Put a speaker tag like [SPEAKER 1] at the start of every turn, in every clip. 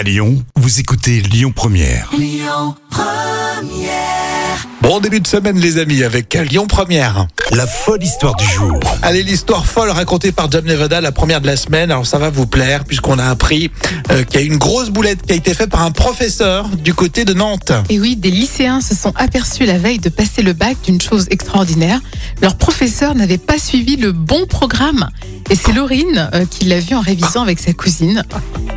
[SPEAKER 1] À Lyon, vous écoutez Lyon Première.
[SPEAKER 2] Bon début de semaine les amis avec Lyon Première.
[SPEAKER 1] La folle histoire du jour.
[SPEAKER 2] Allez l'histoire folle racontée par Jam Nevada, la première de la semaine. Alors ça va vous plaire puisqu'on a appris euh, qu'il y a une grosse boulette qui a été faite par un professeur du côté de Nantes.
[SPEAKER 3] Et oui, des lycéens se sont aperçus la veille de passer le bac d'une chose extraordinaire. Leur professeur n'avait pas suivi le bon programme. Et c'est Laurine euh, qui l'a vu en révisant avec sa cousine.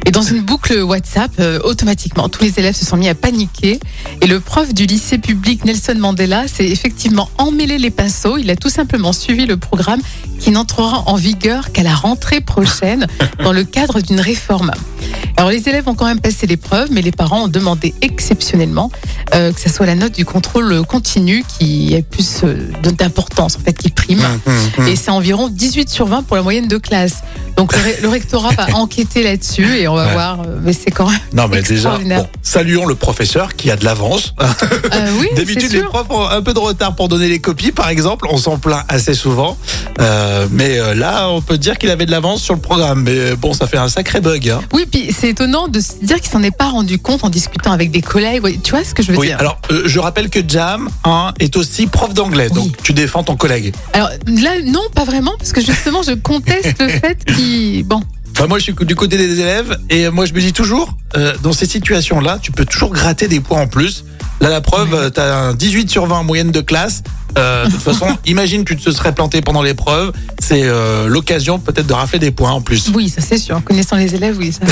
[SPEAKER 3] Et dans une boucle WhatsApp, euh, automatiquement, tous les élèves se sont mis à paniquer. Et le prof du lycée public Nelson Mandela s'est effectivement emmêlé les pinceaux. Il a tout simplement suivi le programme qui n'entrera en vigueur qu'à la rentrée prochaine dans le cadre d'une réforme. Alors les élèves ont quand même passé l'épreuve, mais les parents ont demandé exceptionnellement euh, que ce soit la note du contrôle continu qui ait plus euh, d'importance, en fait, qui prime.
[SPEAKER 2] Mmh,
[SPEAKER 3] Et c'est environ 18 sur 20 pour la moyenne de classe. Donc le, rectorat va enquêter là-dessus et on va
[SPEAKER 2] Ouais.
[SPEAKER 3] voir. euh, Mais c'est quand même
[SPEAKER 2] Non mais déjà, bon, saluons le professeur qui a de l'avance.
[SPEAKER 3] Euh, oui,
[SPEAKER 2] D'habitude les profs ont un peu de retard pour donner les copies par exemple, on s'en plaint assez souvent. Euh, mais là on peut dire qu'il avait de l'avance sur le programme. Mais bon ça fait un sacré bug. Hein.
[SPEAKER 3] Oui, puis c'est étonnant de se dire qu'il s'en est pas rendu compte en discutant avec des collègues. Tu vois ce que je veux
[SPEAKER 2] Oui,
[SPEAKER 3] dire?
[SPEAKER 2] alors euh, je rappelle que Jam hein, est aussi prof d'anglais,
[SPEAKER 3] Oui.
[SPEAKER 2] donc tu défends ton collègue.
[SPEAKER 3] Alors là, non, pas vraiment, parce que justement, je conteste le fait qu'il. Bon,
[SPEAKER 2] Enfin, moi, je suis du côté des élèves et moi, je me dis toujours, euh, dans ces situations-là, tu peux toujours gratter des points en plus. Là, la preuve, tu as un 18 sur 20 en moyenne de classe. Euh, de toute façon, imagine, tu te serais planté pendant l'épreuve. C'est euh, l'occasion peut-être de rafler des points en plus.
[SPEAKER 3] oui, ça c'est sûr. Connaissant les élèves, oui, ça.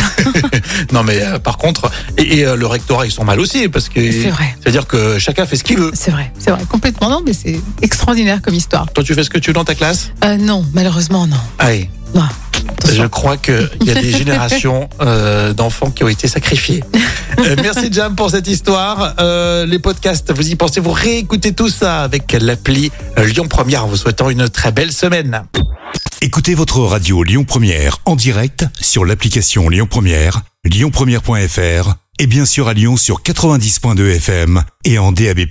[SPEAKER 2] Non, mais euh, par contre, et, et, le rectorat, ils sont mal aussi parce que
[SPEAKER 3] C'est vrai.
[SPEAKER 2] c'est-à-dire que chacun fait ce qu'il veut.
[SPEAKER 3] C'est vrai, c'est vrai, complètement. Non, mais c'est extraordinaire comme histoire.
[SPEAKER 2] Toi, tu fais ce que tu veux dans ta classe?
[SPEAKER 3] Non, malheureusement, non.
[SPEAKER 2] Allez.
[SPEAKER 3] Non.
[SPEAKER 2] Je crois qu'il y a des générations euh, d'enfants qui ont été sacrifiés. Euh, merci Jam pour cette histoire. Euh, les podcasts, vous y pensez, vous réécoutez tout ça avec l'appli Lyon Première en vous souhaitant une très belle semaine.
[SPEAKER 1] Écoutez votre radio Lyon Première en direct sur l'application Lyon Première, lyonpremière.fr et bien sûr à Lyon sur 90.2 FM et en DAB+.